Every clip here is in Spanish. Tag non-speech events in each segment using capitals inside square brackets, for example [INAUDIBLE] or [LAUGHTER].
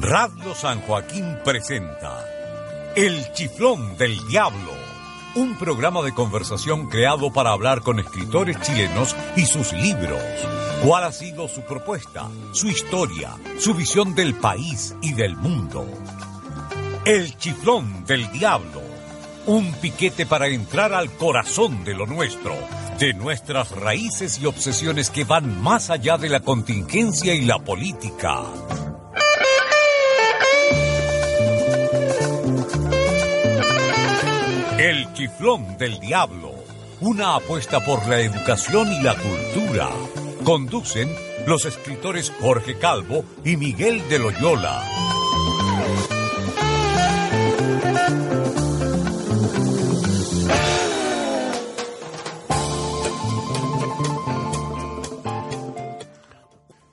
Radio San Joaquín presenta El Chiflón del Diablo, un programa de conversación creado para hablar con escritores chilenos y sus libros. ¿Cuál ha sido su propuesta, su historia, su visión del país y del mundo? El Chiflón del Diablo, un piquete para entrar al corazón de lo nuestro, de nuestras raíces y obsesiones que van más allá de la contingencia y la política. El Chiflón del Diablo. Una apuesta por la educación y la cultura. Conducen los escritores Jorge Calvo y Miguel de Loyola.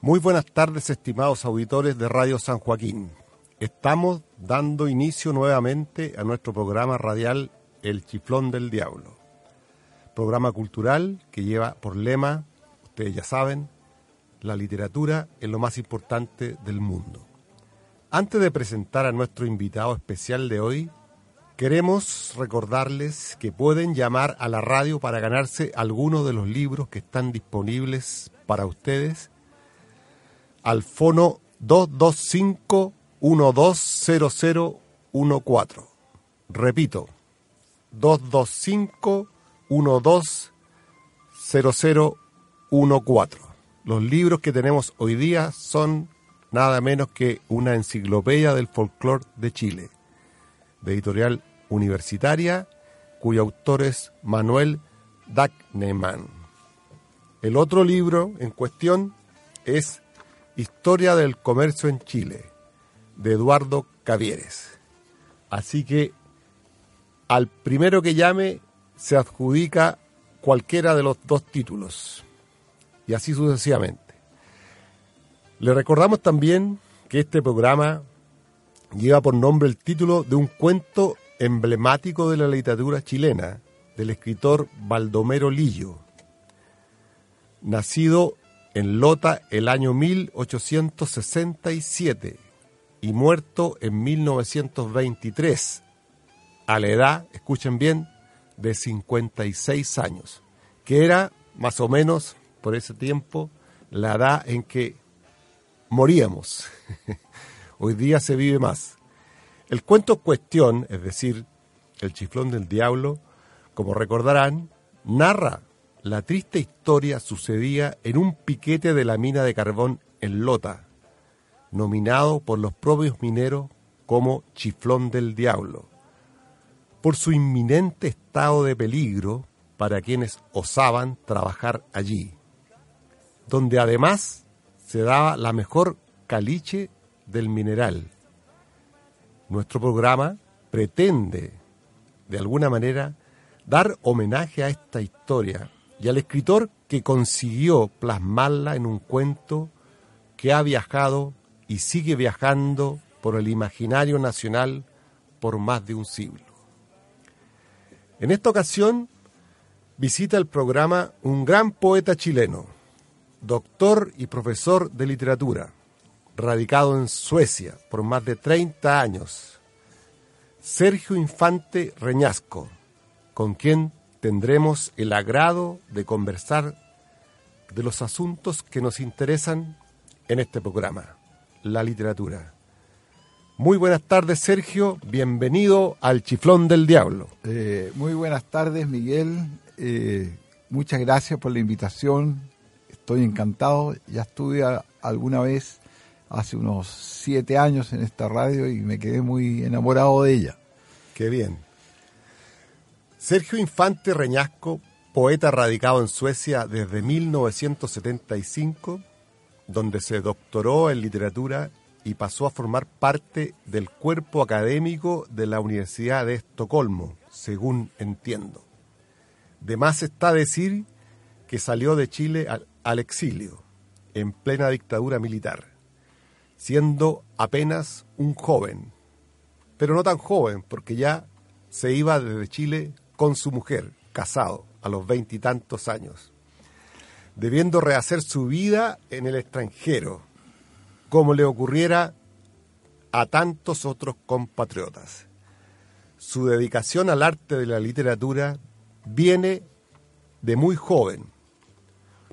Muy buenas tardes, estimados auditores de Radio San Joaquín. Estamos dando inicio nuevamente a nuestro programa radial El Chiflón del Diablo. Programa cultural que lleva por lema, ustedes ya saben, la literatura es lo más importante del mundo. Antes de presentar a nuestro invitado especial de hoy, queremos recordarles que pueden llamar a la radio para ganarse algunos de los libros que están disponibles para ustedes al fono 225 120014. Repito, 225 120014. Los libros que tenemos hoy día son nada menos que una enciclopedia del folclore de Chile, de editorial universitaria, cuyo autor es Manuel Dagneman. El otro libro en cuestión es Historia del Comercio en Chile, de Eduardo Cavieres. Así que al primero que llame se adjudica cualquiera de los dos títulos, y así sucesivamente. Le recordamos también que este programa lleva por nombre el título de un cuento emblemático de la literatura chilena, del escritor Baldomero Lillo, nacido en Lota el año 1867 y muerto en 1923, a la edad, escuchen bien, de 56 años, que era más o menos por ese tiempo la edad en que moríamos. [LAUGHS] Hoy día se vive más. El cuento cuestión, es decir, El chiflón del diablo, como recordarán, narra la triste historia sucedía en un piquete de la mina de carbón en Lota, nominado por los propios mineros como Chiflón del Diablo, por su inminente estado de peligro para quienes osaban trabajar allí, donde además se daba la mejor caliche del mineral. Nuestro programa pretende, de alguna manera, dar homenaje a esta historia y al escritor que consiguió plasmarla en un cuento que ha viajado y sigue viajando por el imaginario nacional por más de un siglo. En esta ocasión visita el programa un gran poeta chileno, doctor y profesor de literatura, radicado en Suecia por más de 30 años, Sergio Infante Reñasco, con quien tendremos el agrado de conversar de los asuntos que nos interesan en este programa, la literatura. Muy buenas tardes, Sergio. Bienvenido al Chiflón del Diablo. Eh, muy buenas tardes, Miguel. Eh, muchas gracias por la invitación. Estoy encantado. Ya estuve alguna vez hace unos siete años en esta radio y me quedé muy enamorado de ella. Qué bien. Sergio Infante Reñasco, poeta radicado en Suecia desde 1975, donde se doctoró en literatura y pasó a formar parte del cuerpo académico de la Universidad de Estocolmo, según entiendo. De más está decir que salió de Chile al, al exilio, en plena dictadura militar, siendo apenas un joven, pero no tan joven, porque ya se iba desde Chile con su mujer, casado, a los veintitantos años. debiendo rehacer su vida en el extranjero, como le ocurriera a tantos otros compatriotas. Su dedicación al arte de la literatura viene de muy joven.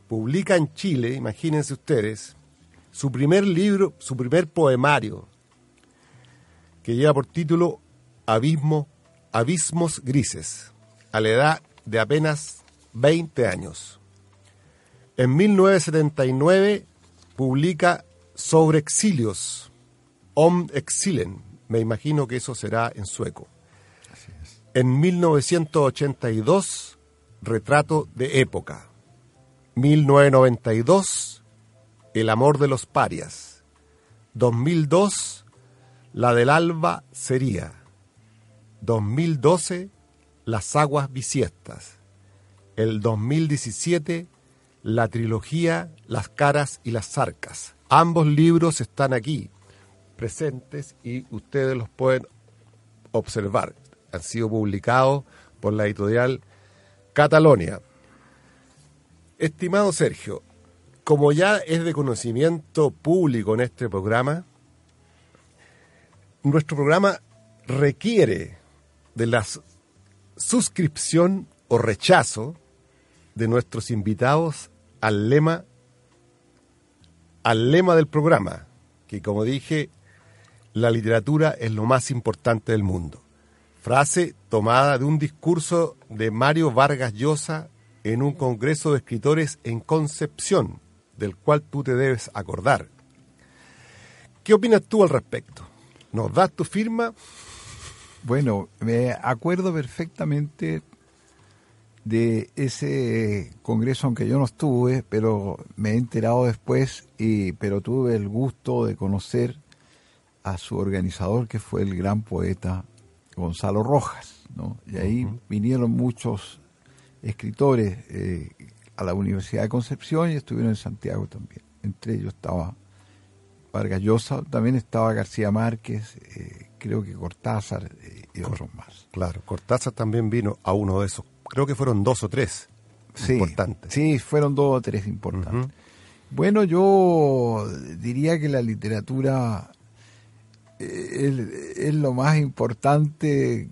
Publica en Chile, imagínense ustedes, su primer libro, su primer poemario, que lleva por título Abismo, Abismos Grises, a la edad de apenas 20 años. En 1979 publica Sobre Exilios, Om Exilen, me imagino que eso será en sueco. En 1982, Retrato de Época. 1992, El amor de los parias. 2002, La del alba sería. 2012, Las aguas bisiestas. El 2017, la trilogía Las caras y las zarcas. Ambos libros están aquí, presentes, y ustedes los pueden observar. Han sido publicados por la editorial Catalonia. Estimado Sergio, como ya es de conocimiento público en este programa, nuestro programa requiere de la suscripción o rechazo de nuestros invitados al lema al lema del programa, que como dije, la literatura es lo más importante del mundo. Frase tomada de un discurso de Mario Vargas Llosa en un congreso de escritores en Concepción, del cual tú te debes acordar. ¿Qué opinas tú al respecto? ¿Nos das tu firma? Bueno, me acuerdo perfectamente de ese congreso, aunque yo no estuve, pero me he enterado después, y, pero tuve el gusto de conocer a su organizador, que fue el gran poeta Gonzalo Rojas. ¿no? Y ahí vinieron muchos escritores eh, a la Universidad de Concepción y estuvieron en Santiago también. Entre ellos estaba Vargas Llosa, también estaba García Márquez, eh, creo que Cortázar eh, y otros más. Claro, Cortázar también vino a uno de esos creo que fueron dos o tres sí, importantes. Sí, fueron dos o tres importantes. Bueno, yo diría que la literatura eh, es, lo más importante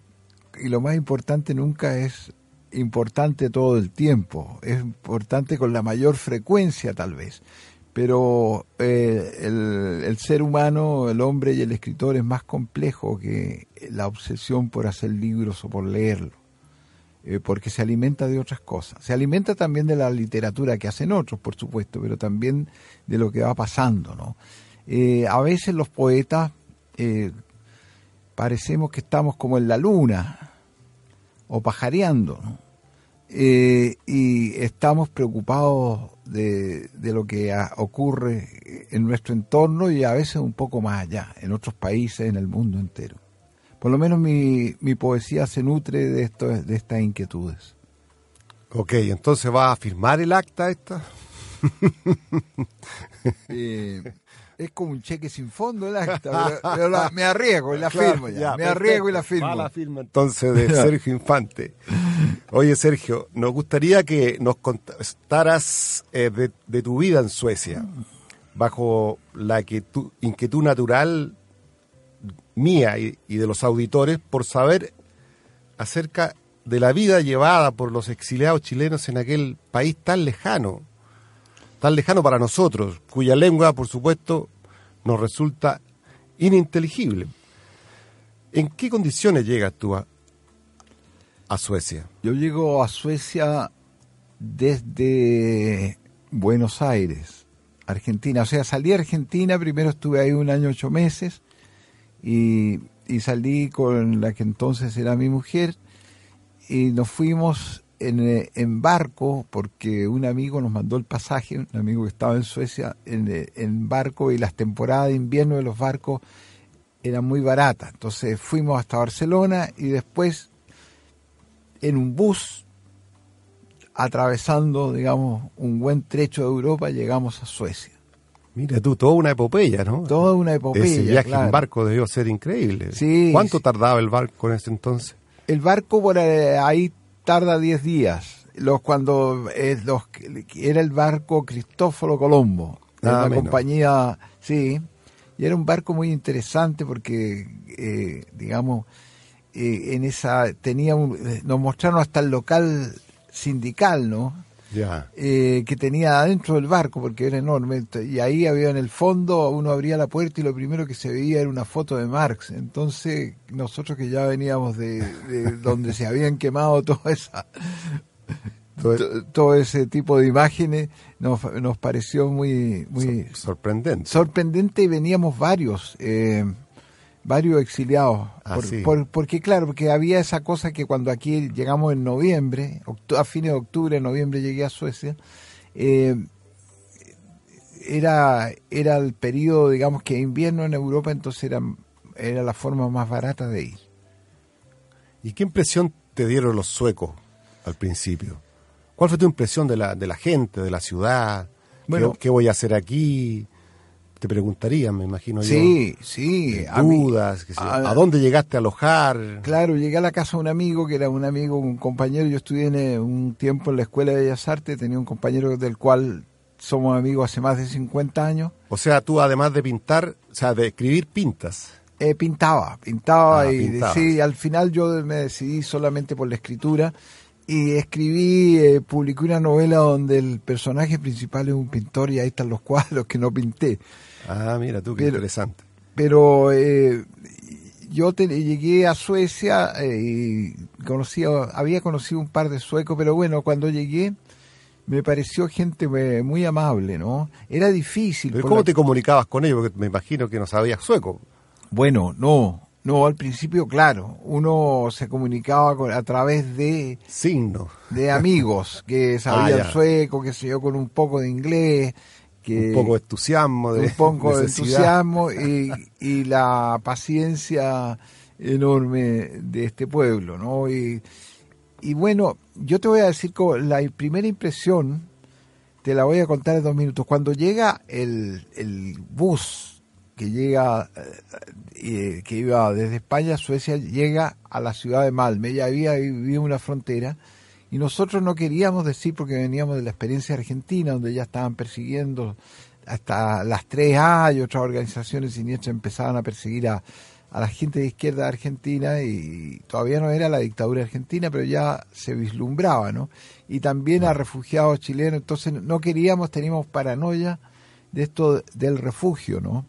y lo más importante nunca es importante todo el tiempo, es importante con la mayor frecuencia tal vez, pero eh, el, el, ser humano, el hombre y el escritor es más complejo que la obsesión por hacer libros o por leerlos. Eh, porque se alimenta de otras cosas. Se alimenta también de la literatura que hacen otros, por supuesto, pero también de lo que va pasando. ¿no? Eh, a veces los poetas parecemos que estamos como en la luna o pajareando, ¿no? y estamos preocupados de, de lo que ocurre en nuestro entorno y a veces un poco más allá, en otros países, en el mundo entero por lo menos mi, mi poesía se nutre de, esto, de estas inquietudes. Ok, entonces va a firmar el acta esta. Eh, es como un cheque sin fondo el acta, [LAUGHS] pero, me arriesgo y la firmo ya. me arriesgo y la firmo. Va la firma entonces de [LAUGHS] Sergio Infante. Oye Sergio, nos gustaría que nos contaras eh, de, de, tu vida en Suecia, bajo la inquietud natural mía y, de los auditores por saber acerca de la vida llevada por los exiliados chilenos en aquel país tan lejano, tan lejano para nosotros, cuya lengua, por supuesto, nos resulta ininteligible. ¿En qué condiciones llegas tú a, Suecia? Yo llego a Suecia desde Buenos Aires, Argentina. O sea, salí a Argentina, primero estuve ahí un año, ocho meses, y, salí con la que entonces era mi mujer y nos fuimos en, eh, en, barco porque un amigo nos mandó el pasaje, un amigo que estaba en Suecia, en, eh, en barco y las temporadas de invierno de los barcos eran muy baratas. Entonces fuimos hasta Barcelona y después en un bus atravesando, digamos, un buen trecho de Europa llegamos a Suecia. Mira tú, toda una epopeya, ¿no? Toda una epopeya. Ese viaje en barco debió ser increíble. Sí. ¿Cuánto tardaba el barco en ese entonces? El barco por ahí tarda 10 días. los cuando eh, los, era el barco Cristóforo Colombo, de Ah, una compañía, sí, y era un barco muy interesante porque, eh, digamos, eh, en esa tenía un- eh, nos mostraron hasta el local sindical, ¿no? Eh, que tenía adentro del barco, porque era enorme, y ahí había en el fondo, uno abría la puerta y lo primero que se veía era una foto de Marx. Entonces, nosotros que ya veníamos de, de [LAUGHS] donde se habían quemado toda esa, Todo- to- todo ese tipo de imágenes, nos, nos pareció muy, muy Sor- sorprendente. sorprendente y veníamos varios, eh, varios exiliados. Ah, Por- sí. por- porque claro, porque había esa cosa que cuando aquí llegamos en noviembre, a fines de octubre, en noviembre llegué a Suecia, eh, era, era el periodo, digamos que invierno en Europa, entonces era, era la forma más barata de ir. ¿Y qué impresión te dieron los suecos al principio? ¿Cuál fue tu impresión de la, de la gente, de la ciudad? ¿Qué- Bueno. ¿Qué, voy a hacer aquí? Te preguntarían, me imagino Sí, yo. sí. Eh, a mí- dudas, yo. a- ¿a dónde llegaste a alojar? Claro, llegué a la casa de un amigo que era un amigo, un compañero. Yo estudié en, eh, un tiempo en la Escuela de Bellas Artes, tenía un compañero del cual somos amigos hace más de 50 años. O sea, tú además de pintar, o sea, de escribir, pintas. Eh, pintaba, pintaba Ah, y sí, al final yo me decidí solamente por la escritura y escribí, eh, publiqué una novela donde el personaje principal es un pintor y ahí están los [LAUGHS] cuadros que no pinté. Ah, mira tú, qué Pero- interesante. Pero eh, yo te- llegué a Suecia eh, y conocí, había conocido un par de suecos, pero bueno, cuando llegué me pareció gente eh, muy amable, ¿no? Era difícil. Pero ¿Cómo la- te comunicabas con ellos? Porque me imagino que no sabías sueco. Bueno, no, no, al principio, claro, uno se comunicaba con- a través de, Signo. de amigos que [LAUGHS] sabían Ah, sueco, que sé yo, con un poco de inglés, que un poco de entusiasmo, de un poco de entusiasmo y, y la paciencia enorme de este pueblo, ¿no? Y, y bueno, yo te voy a decir como la primera impresión, te la voy a contar en dos minutos. Cuando llega el, el bus que llega, eh, eh, que iba desde España a Suecia, llega a la ciudad de Malme, ya había vivido una frontera, y nosotros no queríamos decir porque veníamos de la experiencia argentina, donde ya estaban persiguiendo hasta las 3A y otras organizaciones siniestras empezaban a perseguir a, a la gente de izquierda de Argentina y todavía no era la dictadura argentina, pero ya se vislumbraba, ¿no? Y también a refugiados chilenos, entonces no queríamos, teníamos paranoia de esto del refugio, ¿no?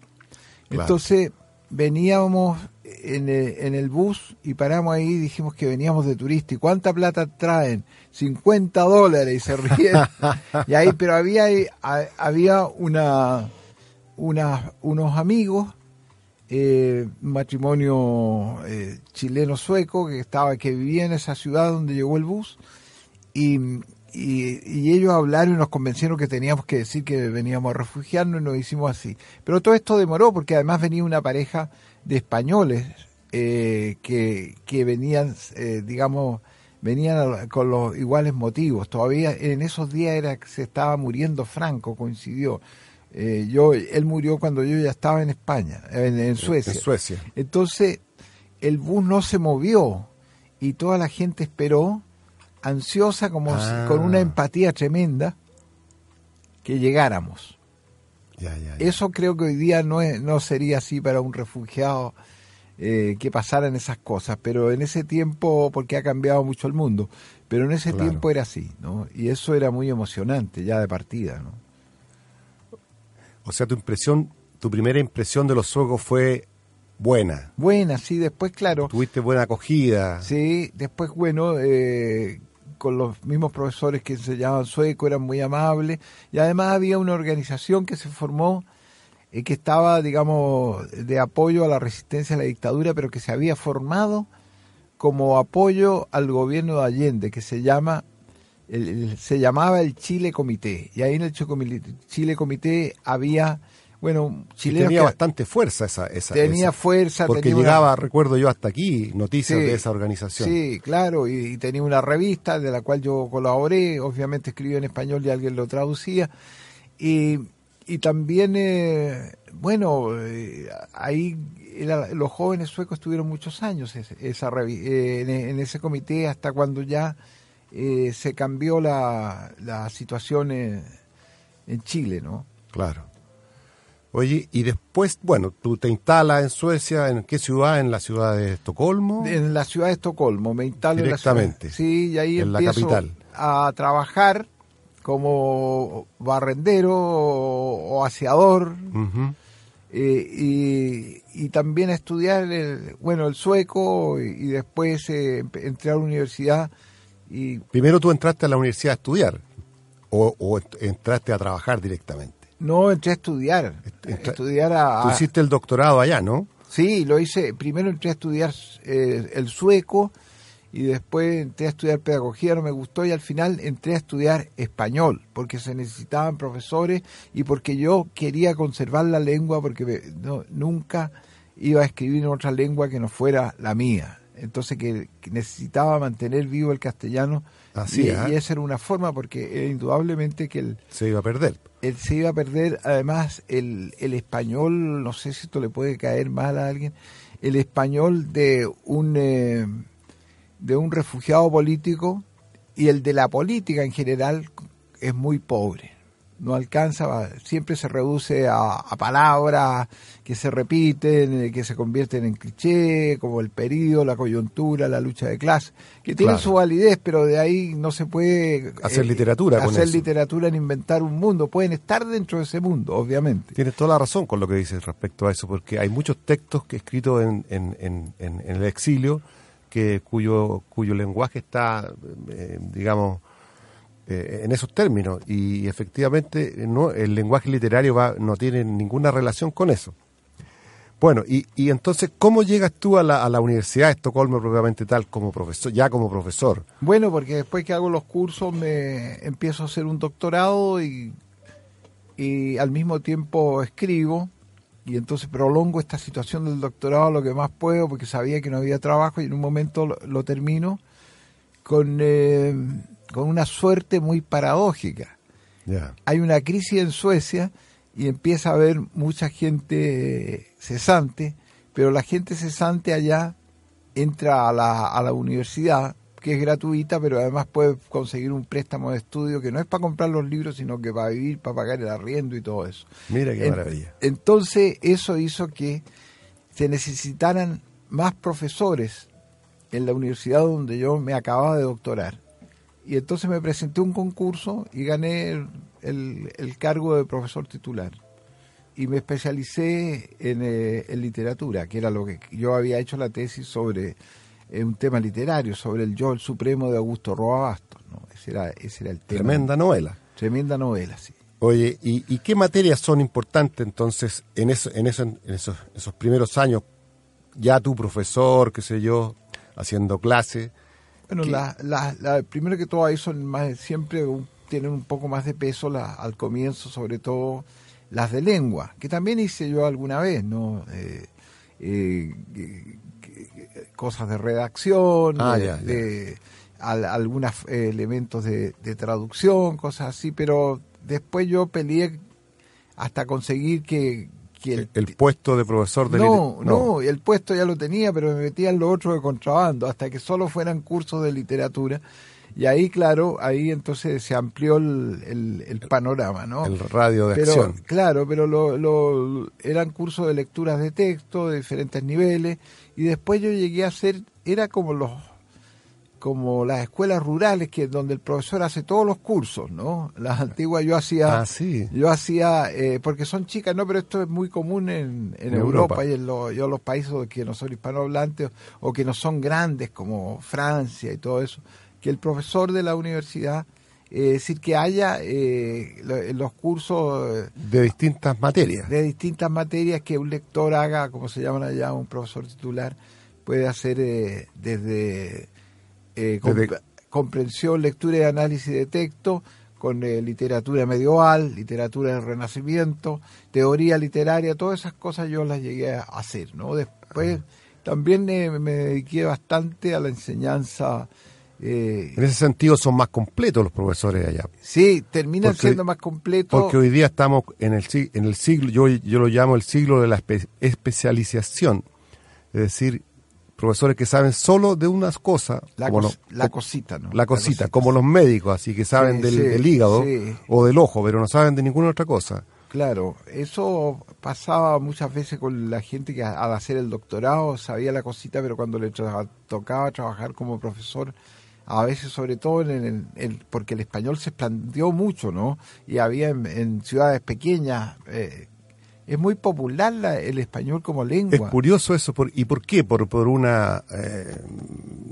Claro. Entonces veníamos en el, en el bus y paramos ahí y dijimos que veníamos de turista. ¿Y cuánta plata traen? 50 dólares y se ríen. [LAUGHS] y ahí, pero había, a- había una, una, unos amigos, eh, matrimonio eh, chileno-sueco que estaba, que vivía en esa ciudad donde llegó el bus y, y, y ellos hablaron y nos convencieron que teníamos que decir que veníamos a refugiarnos y nos hicimos así. Pero todo esto demoró porque además venía una pareja de españoles eh, que, que venían, eh, digamos, venían con los iguales motivos. Todavía en esos días era que se estaba muriendo Franco, coincidió. Eh, yo, él murió cuando yo ya estaba en España, en, en Suecia. En Suecia. Entonces, el bus no se movió y toda la gente esperó, ansiosa, como si- Ah. con una empatía tremenda, que llegáramos. Ya, ya, ya. Eso creo que hoy día no, es, no sería así para un refugiado eh, que pasaran esas cosas, pero en ese tiempo, porque ha cambiado mucho el mundo, pero en ese Claro. tiempo era así, ¿no? Y eso era muy emocionante ya de partida, ¿no? O sea, tu impresión, tu primera impresión de los suecos fue buena. Buena, sí, después, claro, Tuviste buena acogida. Sí, después, bueno, eh, con los mismos profesores que enseñaban sueco, eran muy amables. Y además había una organización que se formó eh, que estaba, digamos, de apoyo a la resistencia a la dictadura, pero que se había formado como apoyo al gobierno de Allende, que se llama el- se llamaba el Chile Comité. Y ahí en el Chile Comité había, bueno, Y tenía que- bastante fuerza esa. esa tenía esa- fuerza, Porque tenía una- llegaba, recuerdo yo, hasta aquí noticias Sí, de esa organización. Sí, claro, y, y tenía una revista de la cual yo colaboré, obviamente escribía en español y alguien lo traducía. Y, y también, eh, bueno, eh, ahí era- los jóvenes suecos estuvieron muchos años esa eh, en, en ese comité hasta cuando ya eh, se cambió la, la situación en, en Chile, ¿no? Claro. Oye, y después, bueno, tú te instalas en Suecia, ¿en qué ciudad? ¿En la ciudad de Estocolmo? En la ciudad de Estocolmo, me instalo Directamente. en la ciudad. Sí, y ahí En la empiezo capital. a trabajar como barrendero o, o aseador eh, y, y también a estudiar, el, bueno, el sueco y, y después eh, entré a la universidad y Primero tú entraste a la universidad a estudiar o, o ent- entraste a trabajar directamente. No entré a estudiar, estudiar a... Tú hiciste el doctorado allá, ¿no? Sí, lo hice. Primero entré a estudiar eh, el sueco y después entré a estudiar pedagogía, no me gustó y al final entré a estudiar español porque se necesitaban profesores y porque yo quería conservar la lengua porque me- no- nunca iba a escribir en otra lengua que no fuera la mía. Entonces que, que necesitaba mantener vivo el castellano Así, y, ¿ah? y esa era una forma porque indudablemente que el, Se iba a perder. Él se iba a perder además el, el español, no sé si esto le puede caer mal a alguien, el español de un eh, de un refugiado político y el de la política en general es muy pobre. No alcanza, siempre se reduce a, a palabras que se repiten, eh, que se convierten en cliché, como el periodo, la coyuntura, la lucha de clase, que tienen Claro. su validez, pero de ahí no se puede eh, Hacer literatura con hacer eso. literatura en inventar un mundo. Pueden estar dentro de ese mundo, obviamente. Tienes toda la razón con lo que dices respecto a eso, porque hay muchos textos que escritos en, en, en, en- en el exilio que cuyo, cuyo lenguaje está, eh, digamos, eh, en esos términos. Y efectivamente no, el lenguaje literario va, no tiene ninguna relación con eso. Bueno, y, y entonces, ¿cómo llegas tú a la, a la Universidad de Estocolmo propiamente tal, como profesor, ya como profesor? Bueno, porque después que hago los cursos me empiezo a hacer un doctorado y, al mismo tiempo escribo y entonces prolongo esta situación del doctorado lo que más puedo porque sabía que no había trabajo y en un momento lo, lo termino con, eh, con una suerte muy paradójica. Hay una crisis en Suecia y empieza a haber mucha gente eh, cesante, pero la gente cesante allá entra a la, a la universidad, que es gratuita, pero además puede conseguir un préstamo de estudio que no es para comprar los libros, sino que para vivir, para pagar el arriendo y todo eso. Mira qué En- maravilla. Entonces eso hizo que se necesitaran más profesores en la universidad donde yo me acababa de doctorar. Y entonces me presenté a un concurso y gané el, el- el cargo de profesor titular. Y me especialicé en, eh, en literatura, que era lo que yo había hecho la tesis sobre eh, un tema literario, sobre el yo, el supremo de Augusto Roa Bastos. ¿no? Ese, era, ese era el tema. Tremenda novela. Tremenda novela, sí. Oye, ¿y, y qué materias son importantes entonces en, eso, en, eso, en esos, esos primeros años? Ya tu profesor, qué sé yo, haciendo clase. Bueno, ¿Qué? la, la, primero que todo ahí son más, siempre un- tienen un poco más de peso la- al comienzo, sobre todo las de lengua, que también hice yo alguna vez, ¿no? Eh, eh, cosas de redacción, Ah, de, ya, ya. de al- algunos elementos de, de traducción, cosas así, pero después yo peleé hasta conseguir que, que El, el puesto de profesor de no, liter- no, el puesto ya lo tenía, pero me metía en lo otro de contrabando, hasta que solo fueran cursos de literatura. Y ahí, claro, ahí entonces se amplió el, el- el panorama, ¿no? el radio de pero, acción. claro, pero lo, lo- eran cursos de lecturas de texto de diferentes niveles. Y después yo llegué a hacer, era como los como las escuelas rurales que donde el profesor hace todos los cursos, ¿no? Las antiguas yo hacía Ah, sí. yo hacía, eh, porque son chicas, no, pero esto es muy común en, en En Europa, Europa. y en lo- yo los países que no son hispanohablantes o que no son grandes como Francia y todo eso, que el profesor de la universidad, eh, es decir, que haya eh, lo- los cursos eh, De distintas materias. de distintas materias que un lector haga, como se llaman allá, un profesor titular, puede hacer eh, desde, eh, comp- Desde- comprensión, lectura y análisis de texto, con eh, literatura medieval, literatura del Renacimiento, teoría literaria, todas esas cosas yo las llegué a hacer, ¿no? Después también eh, me dediqué bastante a la enseñanza. eh, En ese sentido son más completos los profesores allá. sí, terminan Porque- siendo más completos. Porque hoy día estamos en el, en el siglo, yo, yo lo llamo el siglo de la espe- especialización. Es decir, profesores que saben solo de unas cosas. La, como cos- los- la cosita, ¿no? la cosita, como los médicos, así que saben Sí, del, sí, del hígado sí. o del ojo, pero no saben de ninguna otra cosa. Claro, eso pasaba muchas veces con la gente que al hacer el doctorado sabía la cosita, pero cuando le tra- tocaba trabajar como profesor, a veces sobre todo en el, el- porque el español se expandió mucho, ¿no? Y había en, en ciudades pequeñas, eh, es muy popular la- el español como Es lengua. curioso eso, por, ¿y por qué? ¿Por, por una eh,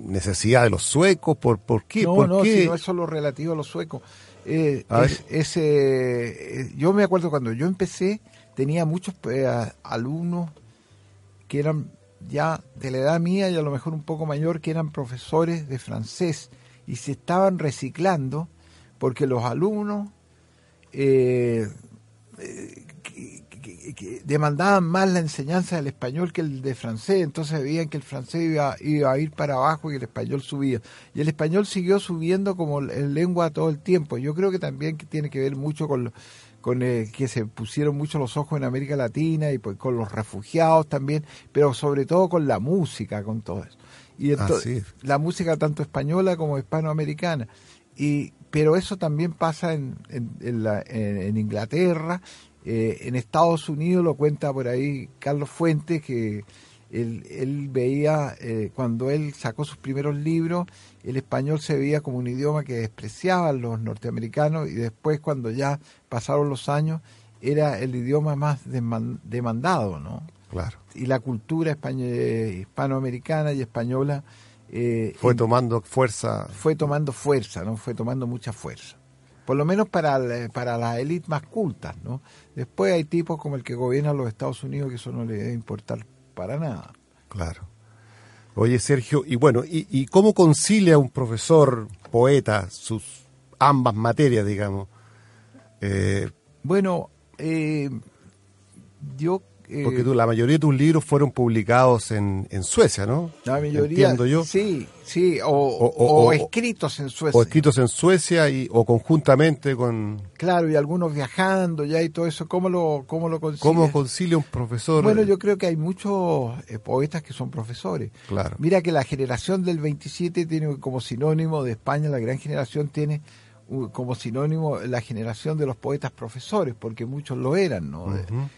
necesidad de los suecos? ¿Por, por qué? No, ¿Por no, qué? si no es solo relativo a los suecos. Eh, A es- es, eh, eh, yo me acuerdo cuando yo empecé, tenía muchos alumnos que eran ya de la edad mía y a lo mejor un poco mayor, que eran profesores de francés y se estaban reciclando porque los alumnos que- demandaban más la enseñanza del español que el de francés, entonces veían que el francés iba, iba a ir para abajo y el español subía. Y el español siguió subiendo como el lengua todo el tiempo. Yo creo que también que tiene que ver mucho con, lo- con eh, que se pusieron mucho los ojos en América Latina y pues, con los refugiados también, pero sobre todo con la música, con todo eso. Y ento- Así es. la música tanto española como hispanoamericana. Y, pero eso también pasa en, en, en la- en- en Inglaterra, eh, en Estados Unidos lo cuenta por ahí Carlos Fuentes, que él, él veía, eh, cuando él sacó sus primeros libros, el español se veía como un idioma que despreciaban los norteamericanos y después cuando ya pasaron los años era el idioma más deman- demandado, ¿no? Claro. Y la cultura eh, hispanoamericana y española eh, Fue tomando fuerza. fue tomando fuerza, ¿no? Fue tomando mucha fuerza. Por lo menos para, para las élites más cultas, ¿no? Después hay tipos como el que gobierna los Estados Unidos que eso no le debe importar para nada. Claro. Oye, Sergio, y bueno, ¿y, y cómo concilia un profesor, poeta, sus ambas materias, digamos? Eh, Bueno, eh, yo... eh, porque tú, la mayoría de tus libros fueron publicados en, en Suecia, ¿no? la mayoría... Entiendo yo. Sí, sí, o, O- o- o o- escritos en Suecia. O escritos en Suecia y, o conjuntamente con... Claro, y algunos viajando ya y todo eso. ¿Cómo lo, cómo lo consigues? ¿Cómo concilia un profesor? Bueno, yo creo que hay muchos eh, poetas que son profesores. Claro. Mira que la generación del 27 tiene como sinónimo de España, la gran generación tiene como sinónimo la generación de los poetas profesores, porque muchos lo eran, ¿no?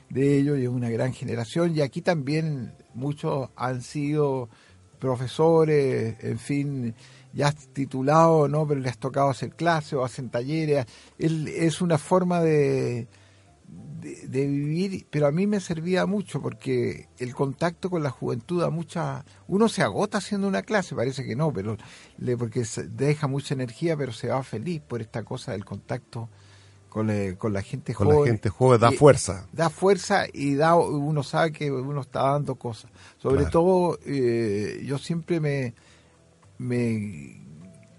De- ellos y es una gran generación. Y aquí también muchos han sido profesores, en fin, ya titulados, ¿no? Pero les ha tocado hacer clases o hacen talleres. El- es una forma de, de, de vivir, pero a mí me servía mucho porque el contacto con la juventud a mucha uno se agota haciendo una clase, parece que no, pero le, porque se deja mucha energía, pero se va feliz por esta cosa del contacto con, la- con la gente con joven. la gente joven da Y- fuerza. Da fuerza y da uno sabe que uno está dando cosas. Sobre Claro. todo, eh, yo siempre me, me,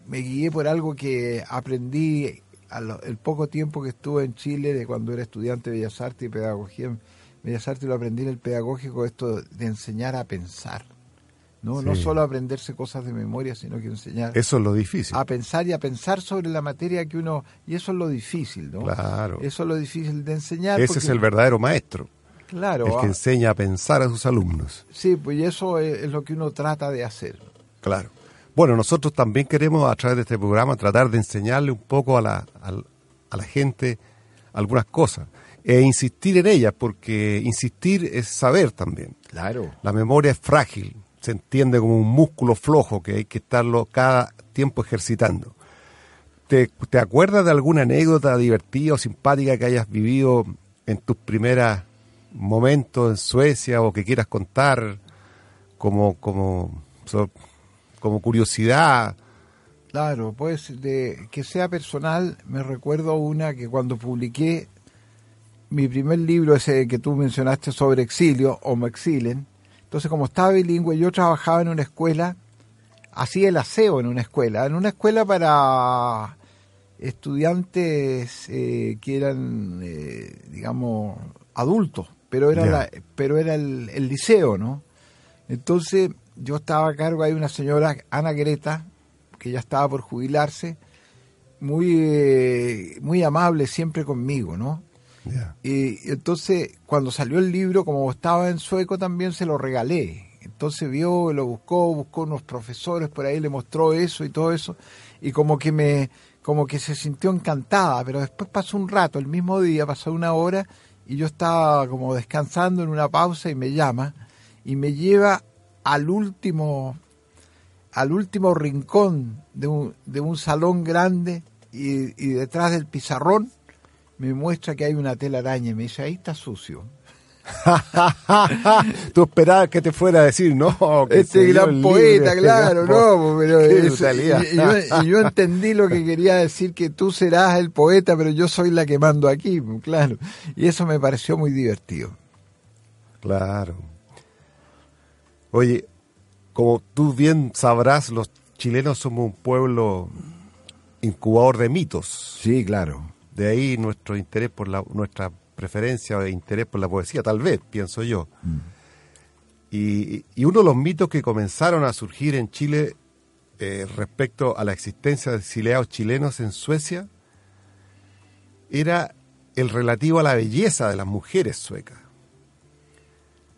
me guié por algo que aprendí a lo- el poco tiempo que estuve en Chile, de cuando era estudiante de Bellas Artes y Pedagogía en Bellas Artes, lo aprendí en el pedagógico, esto de enseñar a pensar. No, no solo aprenderse cosas de memoria, sino que enseñar Eso es lo difícil. a pensar y a pensar sobre la materia que uno... Y eso es lo difícil, ¿no? Claro. Eso es lo difícil de enseñar. Ese porque- es el verdadero maestro, Claro, el que ah, enseña a pensar a sus alumnos. sí, pues y eso es, es lo que uno trata de hacer. Claro. Bueno, nosotros también queremos a través de este programa tratar de enseñarle un poco a la, a la gente algunas cosas e insistir en ellas, porque insistir es saber también. Claro. La memoria es frágil, se entiende como un músculo flojo que hay que estarlo cada tiempo ejercitando. ¿Te, te acuerdas de alguna anécdota divertida o simpática que hayas vivido en tus primeros momentos en Suecia o que quieras contar como, como, so- como curiosidad? Claro, pues de que sea personal, me recuerdo una que cuando publiqué mi primer libro, ese que tú mencionaste sobre exilio, o me exilen, entonces como estaba bilingüe, yo trabajaba en una escuela, hacía el aseo en una escuela, en una escuela para estudiantes eh, que eran, eh, digamos, adultos, pero era, la- pero era el, el liceo, ¿no? Entonces yo estaba a cargo, hay una señora, Ana Greta, que ya estaba por jubilarse, muy, eh, muy amable siempre conmigo, ¿no? Y entonces, cuando salió el libro, como estaba en sueco también, se lo regalé. Entonces vio, lo buscó, buscó unos profesores por ahí, le mostró eso y todo eso, y como que me, como que se sintió encantada, pero después pasó un rato, el mismo día, pasó una hora, y yo estaba como descansando en una pausa y me llama, y me lleva al último, al último rincón de un, de un salón grande, y, y detrás del pizarrón me muestra que hay una telaraña y me dice, ahí está sucio. [LAUGHS] Tú esperabas que te fuera a decir, no, [LAUGHS] que este gran poeta, claro, este gran no, pero [LAUGHS] eso- y yo, y yo entendí lo que quería decir, que tú serás el poeta, pero yo soy la que mando aquí, claro. Y eso me pareció muy divertido. Claro. Oye, como tú bien sabrás, los chilenos somos un pueblo incubador de mitos. Sí, claro. De ahí nuestro interés por la, nuestra preferencia o interés por la poesía, tal vez, pienso yo. Y, y uno de los mitos que comenzaron a surgir en Chile eh, respecto a la existencia de exiliados chilenos en Suecia era el relativo a la belleza de las mujeres suecas.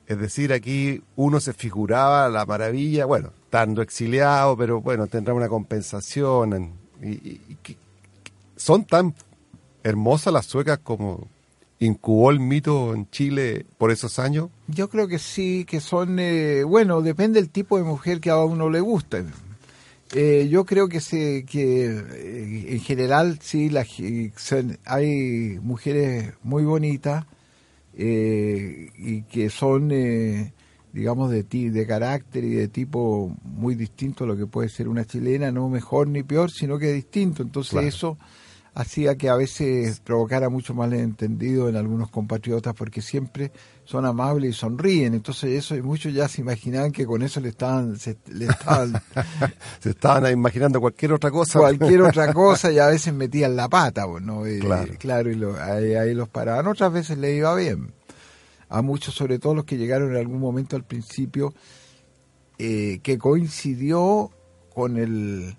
Es decir, aquí uno se figuraba la maravilla, bueno, estando exiliado, pero bueno, tendrá una compensación. en- y- y- y son tan hermosas las suecas como incubó el mito en Chile por esos años. Yo creo que sí, que son, eh, bueno, depende del tipo de mujer que a uno le gusta. Eh, yo creo que, se, que eh, en general sí, hay mujeres muy bonitas eh, y que son, eh, digamos, de, ti, de carácter y de tipo muy distinto a lo que puede ser una chilena, no mejor ni peor, sino que distinto. Entonces Claro. eso hacía que a veces provocara mucho malentendido en algunos compatriotas porque siempre son amables y sonríen. Entonces eso y muchos ya se imaginaban que con eso le estaban, se- le estaban [LAUGHS] Se estaban imaginando cualquier otra cosa. cualquier otra [LAUGHS] cosa y a veces metían la pata, ¿no? Y, Claro. claro, y lo- ahí, ahí los paraban. Otras veces le iba bien. A muchos, sobre todo los que llegaron en algún momento al principio, eh, que coincidió con el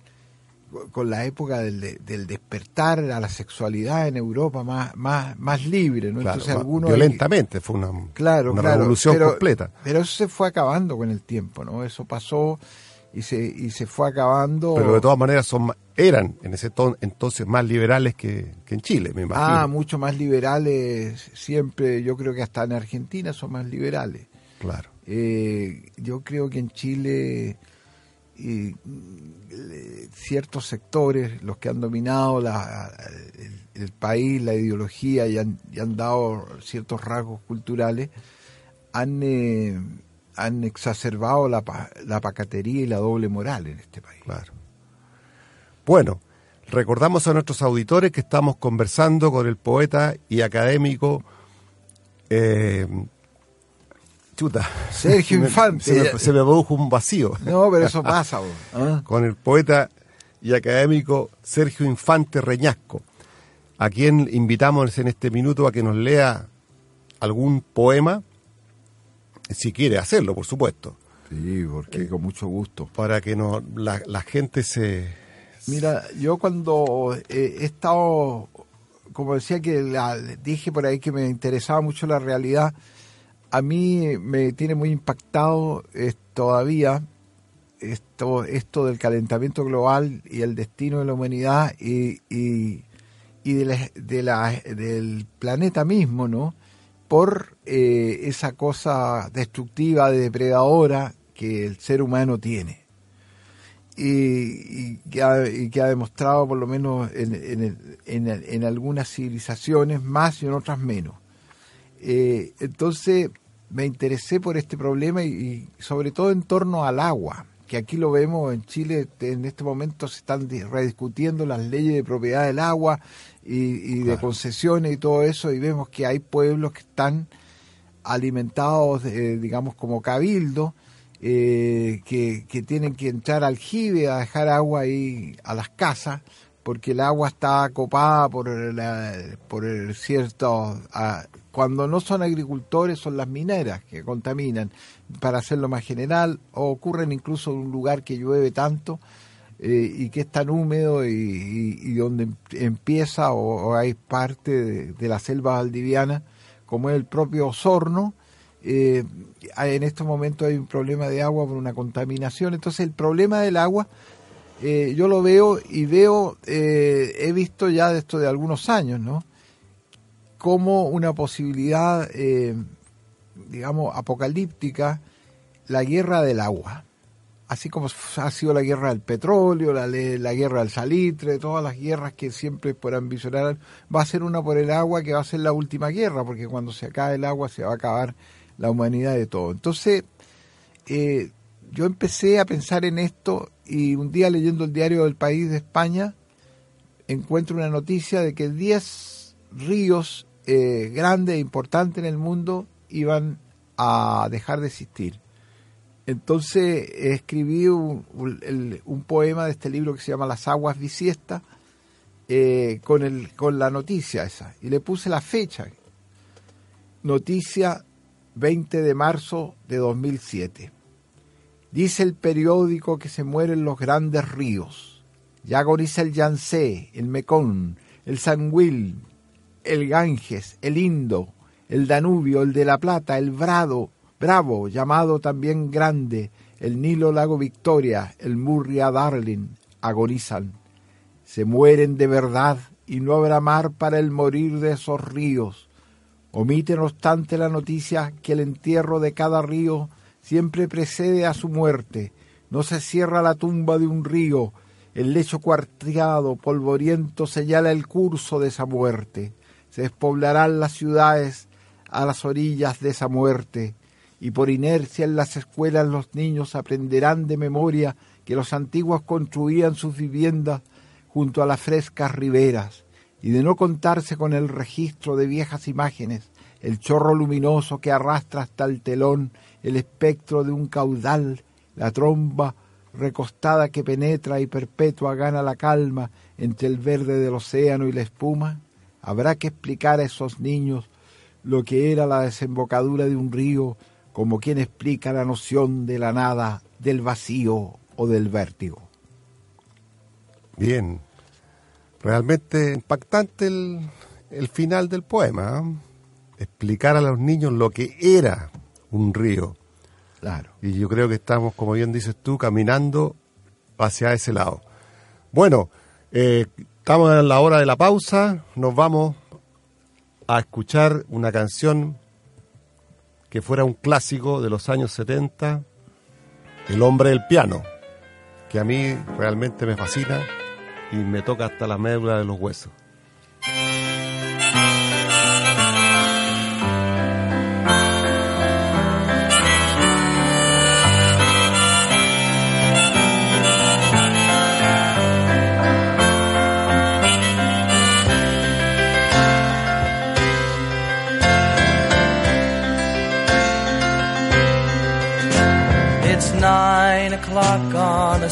con la época del, de- del despertar a la sexualidad en Europa más más más libre, ¿no? Claro, Entonces algunos violentamente, fue una, Claro, una claro, revolución pero, completa. Pero eso se fue acabando con el tiempo, ¿no? Eso pasó y se y se fue acabando. Pero de todas maneras son eran en ese ton- entonces más liberales que, que en Chile, me imagino. Ah, mucho más liberales, siempre, yo creo que hasta en Argentina son más liberales. claro. Eh, yo creo que en Chile y, le- ciertos sectores, los que han dominado el, país, la ideología y han, dado ciertos rasgos culturales, han, eh, han exacerbado la, la pacatería y la doble moral en este país. Claro. Bueno, recordamos a nuestros auditores que estamos conversando con el poeta y académico eh, chuta. Sergio [LAUGHS] Infante. Se me, se me produjo un vacío. No, pero eso pasa. [LAUGHS] ¿ah? Con el poeta y académico Sergio Infante Reñasco, a quien invitamos en este minuto a que nos lea algún poema, si quiere hacerlo, por supuesto, Sí, porque con mucho gusto. para que no, la, la gente se, Mira, yo cuando eh, he estado, como decía que la, dije por ahí que me interesaba mucho la realidad, a mí me tiene muy impactado eh, todavía esto, esto del calentamiento global y el destino de la humanidad y, y, y de de la- del planeta mismo, ¿no? Por eh, esa cosa destructiva, depredadora que el ser humano tiene y, y que ha, y que ha demostrado por lo menos en, en, el- en, en algunas civilizaciones más y en otras menos. Eh, entonces me interesé por este problema y, y sobre todo en torno al agua, que aquí lo vemos en Chile, en este momento se están di- rediscutiendo las leyes de propiedad del agua y, y de concesiones y todo eso, y vemos que hay pueblos que están alimentados, eh, digamos, como cabildo, eh, que, que tienen que entrar al jibe a dejar agua ahí a las casas, porque el agua está copada por, la, por el cierto... cuando no son agricultores son las mineras que contaminan, para hacerlo más general, o ocurren incluso en un lugar que llueve tanto eh, y que es tan húmedo y, donde em- empieza o, hay parte de, de la selva valdiviana, como es el propio Osorno, Eh, en estos momentos hay un problema de agua por una contaminación. Entonces el problema del agua eh, yo lo veo y veo, he visto ya de esto de algunos años, ¿no? Como una posibilidad, digamos, apocalíptica, la guerra del agua así como ha sido la guerra del petróleo, la, la guerra del salitre, todas las guerras que siempre puedan visionar, va a ser una por el agua que va a ser la última guerra, porque cuando se acabe el agua se va a acabar la humanidad de todo. Entonces, eh, yo empecé a pensar en esto y un día leyendo el diario del país de España, encuentro una noticia de que 10 ríos eh, grandes e importantes en el mundo iban a dejar de existir entonces escribí un, poema de este libro que se llama Las aguas bisiestas eh, con, el, con la noticia esa y le puse la fecha. Noticia 20 de marzo de 2007. Dice el periódico que se mueren los grandes ríos. Ya agoniza el Yangtze, el Mekong, el Sanguil, el Ganges, el Indo, el Danubio, el de la Plata, el Brado, Bravo, llamado también Grande, el Nilo Lago Victoria, el Murria Darling, agonizan. Se mueren de verdad y no habrá mar para el morir de esos ríos. Omite no obstante la noticia que el entierro de cada río siempre precede a su muerte. No se cierra la tumba de un río, el lecho cuarteado, polvoriento señala el curso de esa muerte. Se despoblarán las ciudades a las orillas de esa muerte y por inercia en las escuelas los niños aprenderán de memoria que los antiguos construían sus viviendas junto a las frescas riberas, y de no contarse con el registro de viejas imágenes, el chorro luminoso que arrastra hasta el telón, el espectro de un caudal, la tromba recostada que penetra y perpetua gana la calma entre el verde del océano y la espuma, habrá que explicar a esos niños lo que era la desembocadura de un río como quien explica la noción de la nada, del vacío o del vértigo. Bien, realmente impactante el, final del poema. ¿eh? Explicar a los niños lo que era un río. Claro. Y yo creo que estamos, como bien dices tú, caminando hacia ese lado. Bueno, eh, estamos en la hora de la pausa. Nos vamos a escuchar una canción que fuera un clásico de los años 70, El hombre del piano, que a mí realmente me fascina y me toca hasta la médula de los huesos.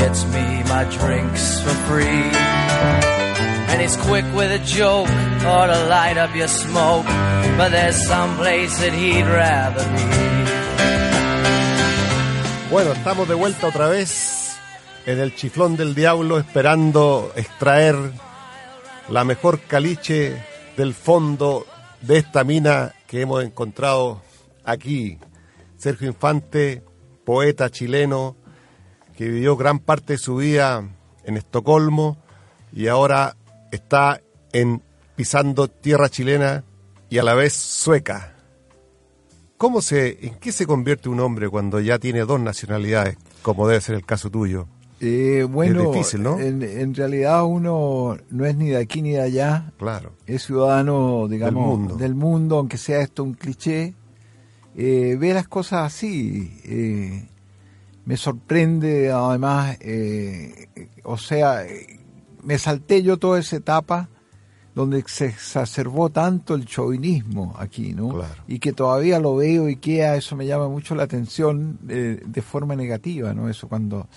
gets me my drinks for free. And he's quick with a joke or to light up your smoke, but there's some place that he'd rather be. Bueno, estamos de vuelta otra vez en el chiflón del diablo esperando extraer la mejor caliche del fondo de esta mina que hemos encontrado aquí. Sergio Infante, poeta chileno que vivió gran parte de su vida en Estocolmo y ahora está en pisando tierra chilena y a la vez sueca. ¿Cómo se, ¿En qué se convierte un hombre cuando ya tiene dos nacionalidades, como debe ser el caso tuyo? Eh, bueno, Es difícil, ¿no? en, en realidad uno no es ni de aquí ni de allá, Claro. es ciudadano, digamos, mundo. del mundo, aunque sea esto un cliché, eh, ve las cosas así. eh, me sorprende además, eh, o sea, me salté yo toda esa etapa donde se exacerbó tanto el chauvinismo aquí, ¿no? Claro. Y que todavía lo veo y queda, eso me llama mucho la atención eh, de forma negativa, ¿no? Eso cuando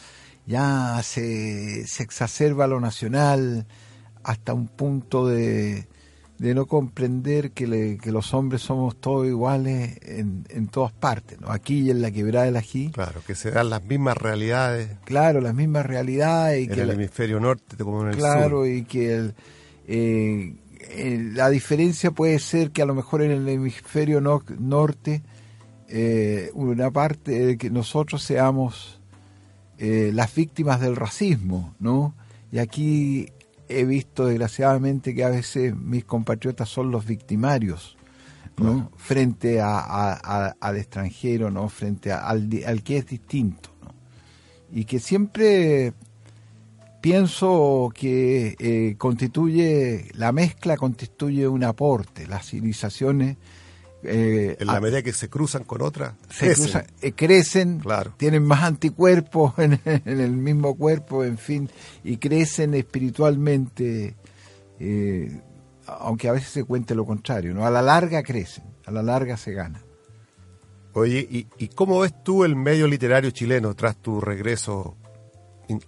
ya se, se exacerba lo nacional hasta un punto de, de no comprender que, le- que los hombres somos todos iguales en, en todas partes, ¿no? Aquí y en la quebrada del ají, Claro, que se dan las mismas realidades claro, las mismas realidades y en que el la- hemisferio norte como en el claro sur. y que el, eh, eh, la diferencia puede ser que a lo mejor en el hemisferio no- norte eh, una parte de que nosotros seamos eh, las víctimas del racismo, ¿no? Y aquí he visto desgraciadamente que a veces mis compatriotas son los victimarios, ¿no? Frente a, a- a- al extranjero, ¿no? Frente al, que es distinto, ¿no? Y que siempre pienso que eh, constituye, la mezcla constituye un aporte, las civilizaciones eh, En la medida que se cruzan con otras, se crecen. cruzan- eh, crecen, Claro. tienen más anticuerpos [LAUGHS] en, en el mismo cuerpo, en fin, y crecen espiritualmente, eh, aunque a veces se cuente lo contrario, ¿no? A la larga crecen, a la larga se gana. Oye, ¿y, y cómo ves tú el medio literario chileno tras tu regreso,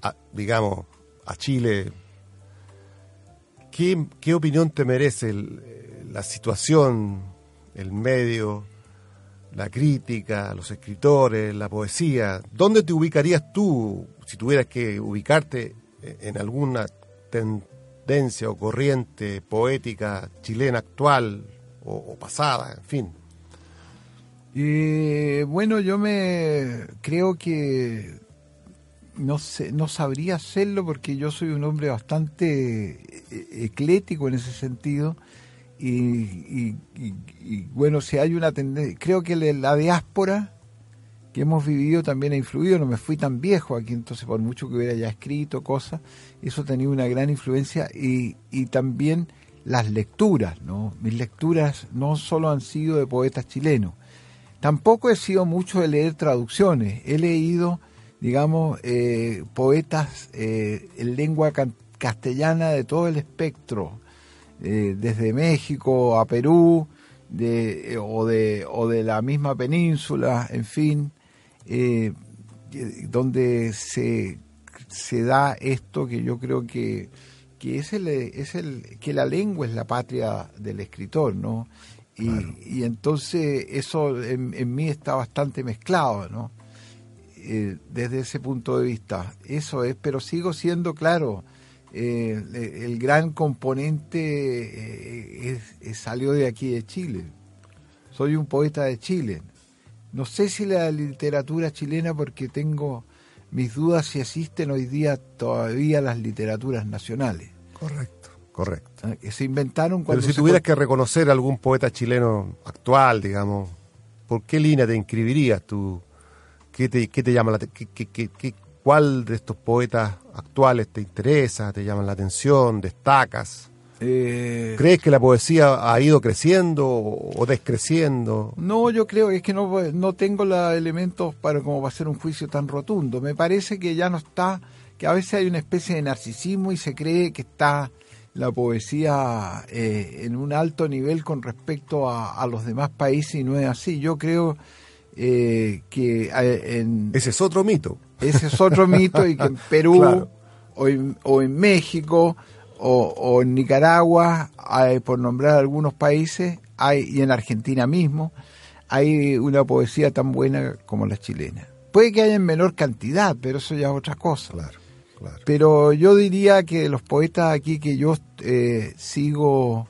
a- digamos, a Chile? ¿Qué, qué opinión te merece el- la situación, el medio, la crítica, los escritores, la poesía? ¿Dónde te ubicarías tú si tuvieras que ubicarte en alguna tendencia o corriente poética chilena actual o, o pasada, en fin? Eh, bueno, yo me creo que no sé, no sabría hacerlo porque yo soy un hombre bastante eh, eclético en ese sentido y, y- y- y, bueno, si hay una tendencia, creo que la diáspora que hemos vivido también ha influido, no me fui tan viejo aquí, entonces por mucho que hubiera ya escrito cosas, eso ha tenido una gran influencia y, y también las lecturas, ¿no? Mis lecturas no solo han sido de poetas chilenos, Tampoco he sido mucho de leer traducciones. He leído, digamos, eh, poetas eh, en lengua castellana de todo el espectro, eh, desde México a Perú, de, eh, o, de, o de la misma península, en fin, eh, donde se, se da esto que yo creo que, que es, el, es el que la lengua es la patria del escritor, ¿no? Y, y entonces eso en, en mí está bastante mezclado, ¿no? Eh, desde ese punto de vista. Eso es, pero sigo siendo, claro, eh, le- el gran componente eh, es- es- salió de aquí de Chile. Soy un poeta de Chile. No sé si la literatura chilena, porque tengo mis dudas si existen hoy día todavía las literaturas nacionales, Correcto, correcto. ¿eh? que se inventaron Pero cuando si se tuvieras que reconocer algún poeta chileno actual, digamos, ¿por qué línea te inscribirías tú? ¿Qué te, qué te llama la te- qué- qué- qué- qué- ¿Cuál de estos poetas actuales te interesa, te llama la atención, destacas? Eh, ¿Crees que la poesía ha ido creciendo o descreciendo? No, yo creo que es que no, no tengo los elementos para como para hacer un juicio tan rotundo. Me parece que ya no está, que a veces hay una especie de narcisismo y se cree que está la poesía eh, en un alto nivel con respecto a, a los demás países y no es así. Yo creo eh, que en, Ese es otro mito. Ese es otro mito y que en [LAUGHS] Perú Claro. o, en, o en México o, o en Nicaragua, hay, por nombrar algunos países, hay y en Argentina mismo, hay una poesía tan buena como la chilena. puede que haya en menor cantidad, pero eso ya es otra cosa. Claro, claro. Pero yo diría que los poetas aquí que yo eh, sigo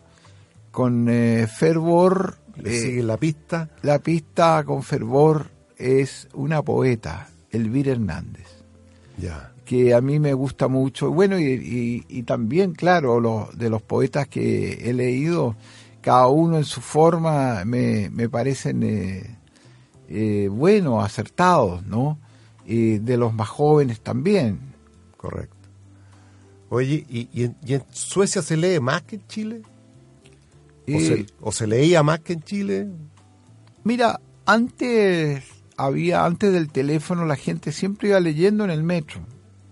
con eh, fervor, ¿Le eh, sigue la pista? la pista con fervor es una poeta, Elvira Hernández, Ya. que a mí me gusta mucho. Bueno, y, y- y también, claro, los, de los poetas que he leído, cada uno en su forma me, me parecen eh, eh, buenos, acertados, ¿no? Y de los más jóvenes también. Correcto. Oye, ¿y, y en, y en Suecia se lee más que en Chile? ¿O, Eh, se, o se leía más que en Chile? Mira, antes había, antes del teléfono, la gente siempre iba leyendo en el metro.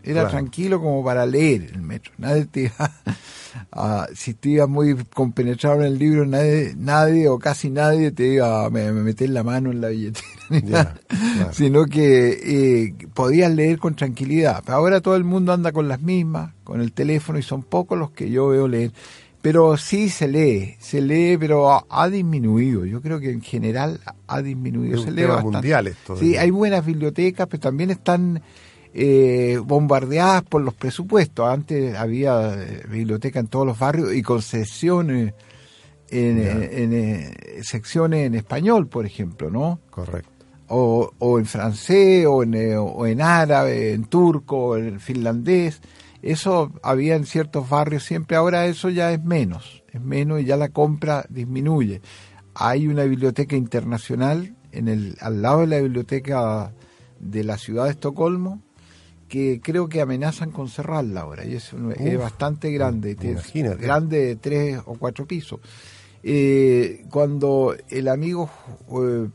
Era Claro. tranquilo como para leer el metro. Nadie te iba [LAUGHS] a- si te ibas muy compenetrado en el libro, nadie, nadie o casi nadie te iba a me- me meter la mano en la billetera. ni Ya, nada. claro. Sino que eh, podías leer con tranquilidad. Pero ahora todo el mundo anda con las mismas, con el teléfono, y son pocos los que yo veo leer. Pero sí se lee, se lee, pero ha, disminuido. Yo creo que en general ha disminuido. Es se lee tema bastante. mundial esto. Sí, hay buenas bibliotecas, pero también están eh, bombardeadas por los presupuestos. Antes había eh, biblioteca en todos los barrios y concesiones en, en, eh, secciones en español, por ejemplo, ¿no? Correcto. o, o en francés, o en, eh, o en árabe, en turco, en finlandés. Eso había en ciertos barrios siempre, ahora eso ya es menos, es menos y ya la compra disminuye. Hay una biblioteca internacional en el, al lado de la biblioteca de la ciudad de Estocolmo que creo que amenazan con cerrarla ahora y es, un- es bastante grande, tiene- imagínate. grande de tres o cuatro pisos. Eh, cuando el amigo eh,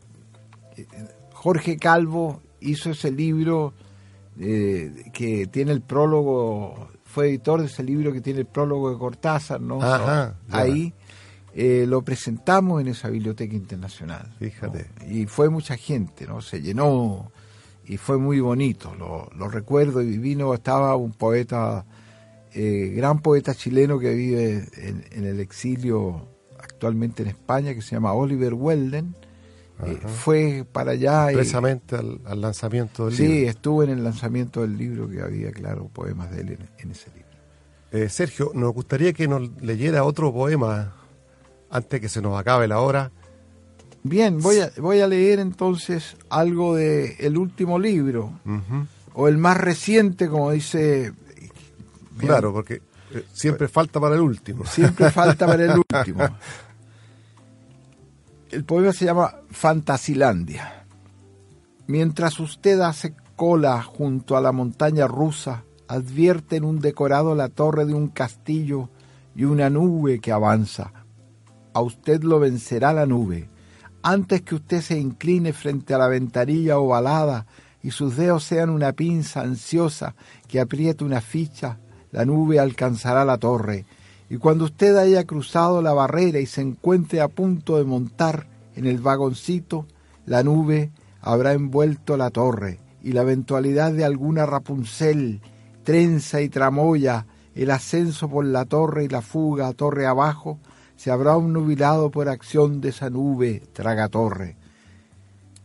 Jorge Calvo hizo ese libro eh, que tiene el prólogo, fue editor de ese libro que tiene el prólogo de Cortázar, ¿no? Ajá. Ahí eh, lo presentamos en esa biblioteca internacional. Fíjate. ¿no? Y fue mucha gente, ¿no? Se llenó y fue muy bonito, lo, lo recuerdo. Y vino, estaba un poeta, eh, gran poeta chileno que vive en, en el exilio actualmente en España, que se llama Oliver Welden. Eh, fue para allá y Precisamente al, al lanzamiento del sí, libro. estuvo en el lanzamiento del libro que había, claro, poemas de él en, en ese libro. Eh, Sergio, nos gustaría que nos leyera otro poema antes que se nos acabe la hora. Bien, voy a, voy a leer entonces algo de el último libro, o el más reciente, como dice... Claro, porque eh, siempre falta para el último. Siempre falta para el [LAUGHS] último. El poema se llama Fantasilandia. Mientras usted hace cola junto a la montaña rusa, advierte en un decorado la torre de un castillo y una nube que avanza. A usted lo vencerá la nube. Antes que usted se incline frente a la ventanilla ovalada y sus dedos sean una pinza ansiosa que apriete una ficha, la nube alcanzará la torre. Y cuando usted haya cruzado la barrera y se encuentre a punto de montar en el vagoncito, la nube habrá envuelto la torre y la eventualidad de alguna Rapunzel, trenza y tramoya, el ascenso por la torre y la fuga torre abajo, se habrá obnubilado por acción de esa nube tragatorre.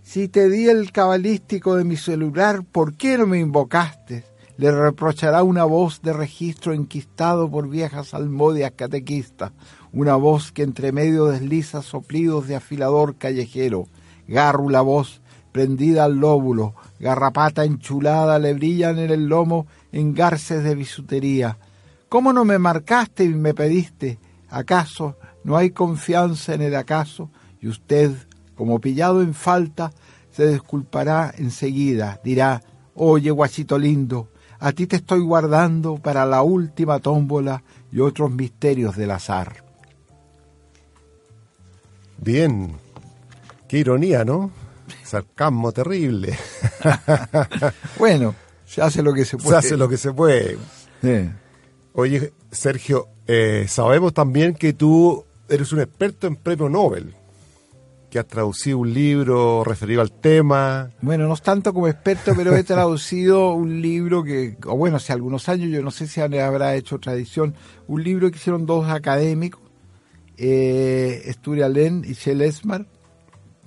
Si te di el cabalístico de mi celular, ¿por qué no me invocaste? Le reprochará una voz de registro enquistado por viejas salmodias catequistas, una voz que entre medio desliza soplidos de afilador callejero, gárrula voz, prendida al lóbulo, garrapata enchulada le brillan en el lomo engarces de bisutería. ¿Cómo no me marcaste y me pediste? ¿Acaso no hay confianza en el acaso? Y usted, como pillado en falta, se disculpará enseguida, dirá, oye, guachito lindo, a ti te estoy guardando para la última tómbola y otros misterios del azar. Bien. Qué ironía, ¿no? Sarcasmo terrible. [LAUGHS] Bueno, se hace lo que se puede. Se hace lo que se puede. Sí. Oye, Sergio, eh, sabemos también que tú eres un experto en premio Nobel, que has traducido un libro referido al tema. Bueno, no es tanto como experto, pero he traducido [LAUGHS] un libro que, o bueno, hace algunos años, yo no sé si habrá hecho tradición, un libro que hicieron dos académicos, eh, Sture Allen y Shell Esmar,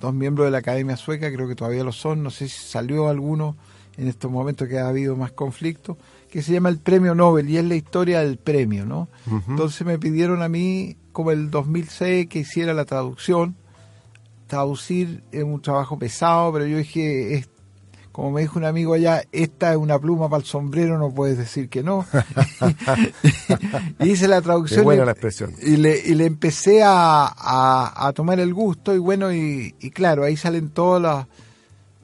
dos miembros de la Academia Sueca, creo que todavía lo son, no sé si salió alguno en estos momentos que ha habido más conflicto, que se llama el Premio Nobel y es la historia del premio, ¿no? Entonces me pidieron a mí, como el 2006, que hiciera la traducción. Traducir es un trabajo pesado, pero yo dije, es como me dijo un amigo allá, esta es una pluma para el sombrero, no puedes decir que no. [LAUGHS] [LAUGHS] y hice la traducción. buena la expresión. Y le, y le empecé a, a, tomar el gusto y bueno, y, claro, ahí salen todas las...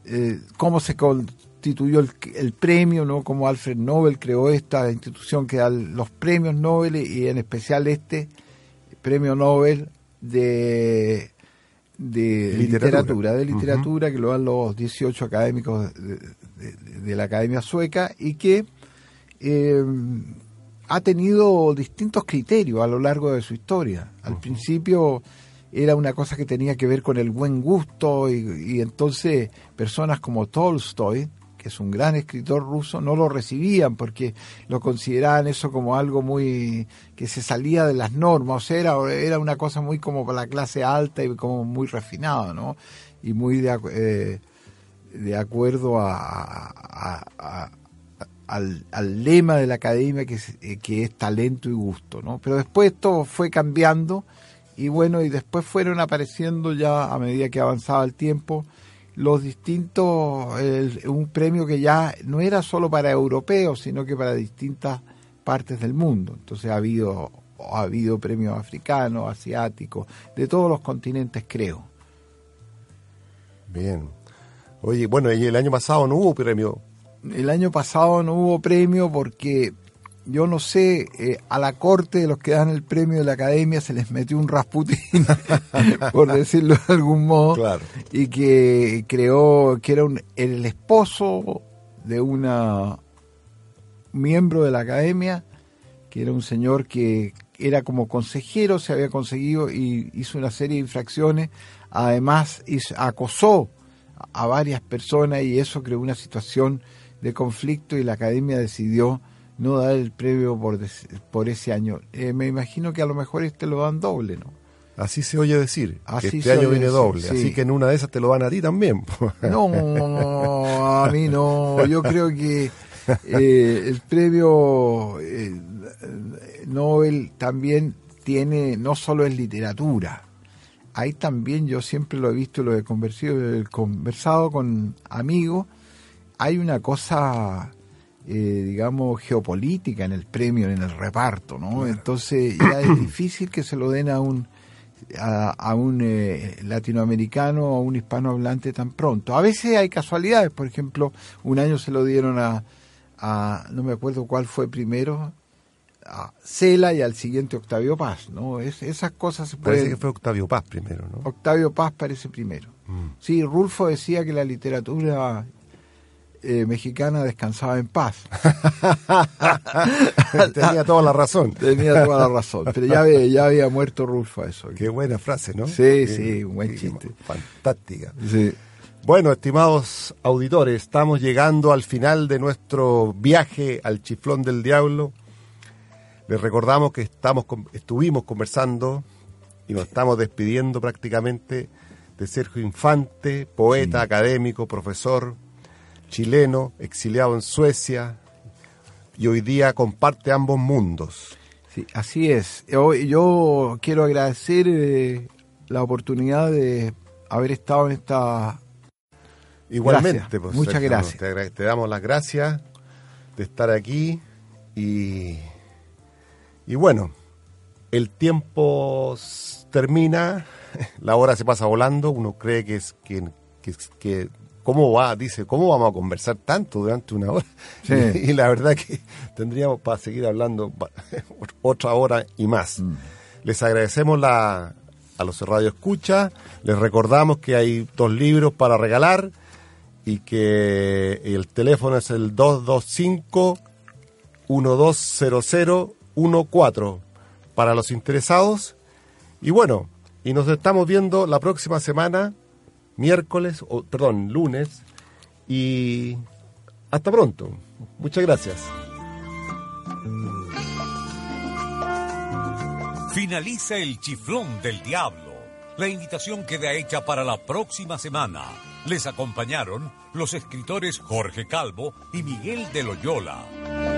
Eh, cómo se constituyó el, el, premio, ¿no? Cómo Alfred Nobel creó esta institución que da los premios Nobel y en especial este premio Nobel de de literatura, de literatura que lo dan los 18 académicos de, la Academia Sueca y que eh, ha tenido distintos criterios a lo largo de su historia. Al principio era una cosa que tenía que ver con el buen gusto y entonces personas como Tolstoy, que es un gran escritor ruso, no lo recibían porque lo consideraban eso como algo muy que se salía de las normas, o sea, era, era una cosa muy como para la clase alta y como muy refinado, ¿no? Y muy de, eh, de acuerdo a, al, lema de la academia que es, eh, que es talento y gusto, ¿no? Pero después esto fue cambiando y bueno, y después fueron apareciendo ya a medida que avanzaba el tiempo los distintos, un premio que ya no era solo para europeos, sino que para distintas partes del mundo. Entonces ha habido, ha habido premios africanos, asiáticos, de todos los continentes creo. Bien. Oye, bueno, y el año pasado no hubo premio. El año pasado no hubo premio porque yo no sé, eh, a la corte de los que dan el premio de la academia se les metió un Rasputin, [LAUGHS] por decirlo de algún modo, y que creó, que era el esposo de una miembro de la academia, que era un señor que era como consejero, se había conseguido y hizo una serie de infracciones, además acosó a varias personas y eso creó una situación de conflicto y la academia decidió no dar el premio por, por ese año. Eh, me imagino que a lo mejor este lo dan doble, ¿no? Así se oye decir, que este año viene doble, así que en una de esas te lo dan a ti también. [LAUGHS] No, a mí no, yo creo que eh, el premio eh, Nobel también tiene, no solo es literatura, hay también, yo siempre lo he visto, lo he conversado, he conversado con amigos, hay una cosa eh, digamos, geopolítica en el premio, en el reparto, ¿no? Entonces ya es [CLEARS THROAT] difícil que se lo den a un a, un eh, latinoamericano o a un hispanohablante tan pronto. A veces hay casualidades, por ejemplo, un año se lo dieron a, a no me acuerdo cuál fue primero, a Cela y al siguiente Octavio Paz, ¿no? Es, esas cosas se pueden... Parece que fue Octavio Paz primero, ¿no? Octavio Paz parece primero. Mm. Sí, Rulfo decía que la literatura eh, mexicana descansaba en paz. [LAUGHS] Tenía toda la razón. Tenía toda la razón. Pero ya, había, ya había muerto Rulfo eso. Qué buena frase, ¿no? Sí, sí, un buen chiste. Fantástica. Bueno, estimados auditores, estamos llegando al final de nuestro viaje al chiflón del diablo. Les recordamos que estamos, estuvimos conversando y nos estamos despidiendo prácticamente de Sergio Infante, poeta, académico, profesor, chileno, exiliado en Suecia, y hoy día comparte ambos mundos. Sí, así es. Yo, yo quiero agradecer eh, la oportunidad de haber estado en esta... Igualmente, pues, muchas gracias. Te, damos las gracias de estar aquí y, y bueno, el tiempo termina, [LAUGHS] la hora se pasa volando, uno cree que es que, que, que ¿cómo va? Dice, ¿cómo vamos a conversar tanto durante una hora? [LAUGHS] Y, la verdad que tendríamos para seguir hablando [LAUGHS] otra hora y más. Mm. Les agradecemos la, a los Radio Escucha, les recordamos que hay dos libros para regalar y que el teléfono es el 225 120014 para los interesados. Y bueno, y nos estamos viendo la próxima semana miércoles, o perdón, lunes. Y hasta pronto. Muchas gracias. Finaliza el chiflón del diablo la invitación queda hecha para la próxima semana. Les acompañaron los escritores Jorge Calvo y Miguel de Loyola.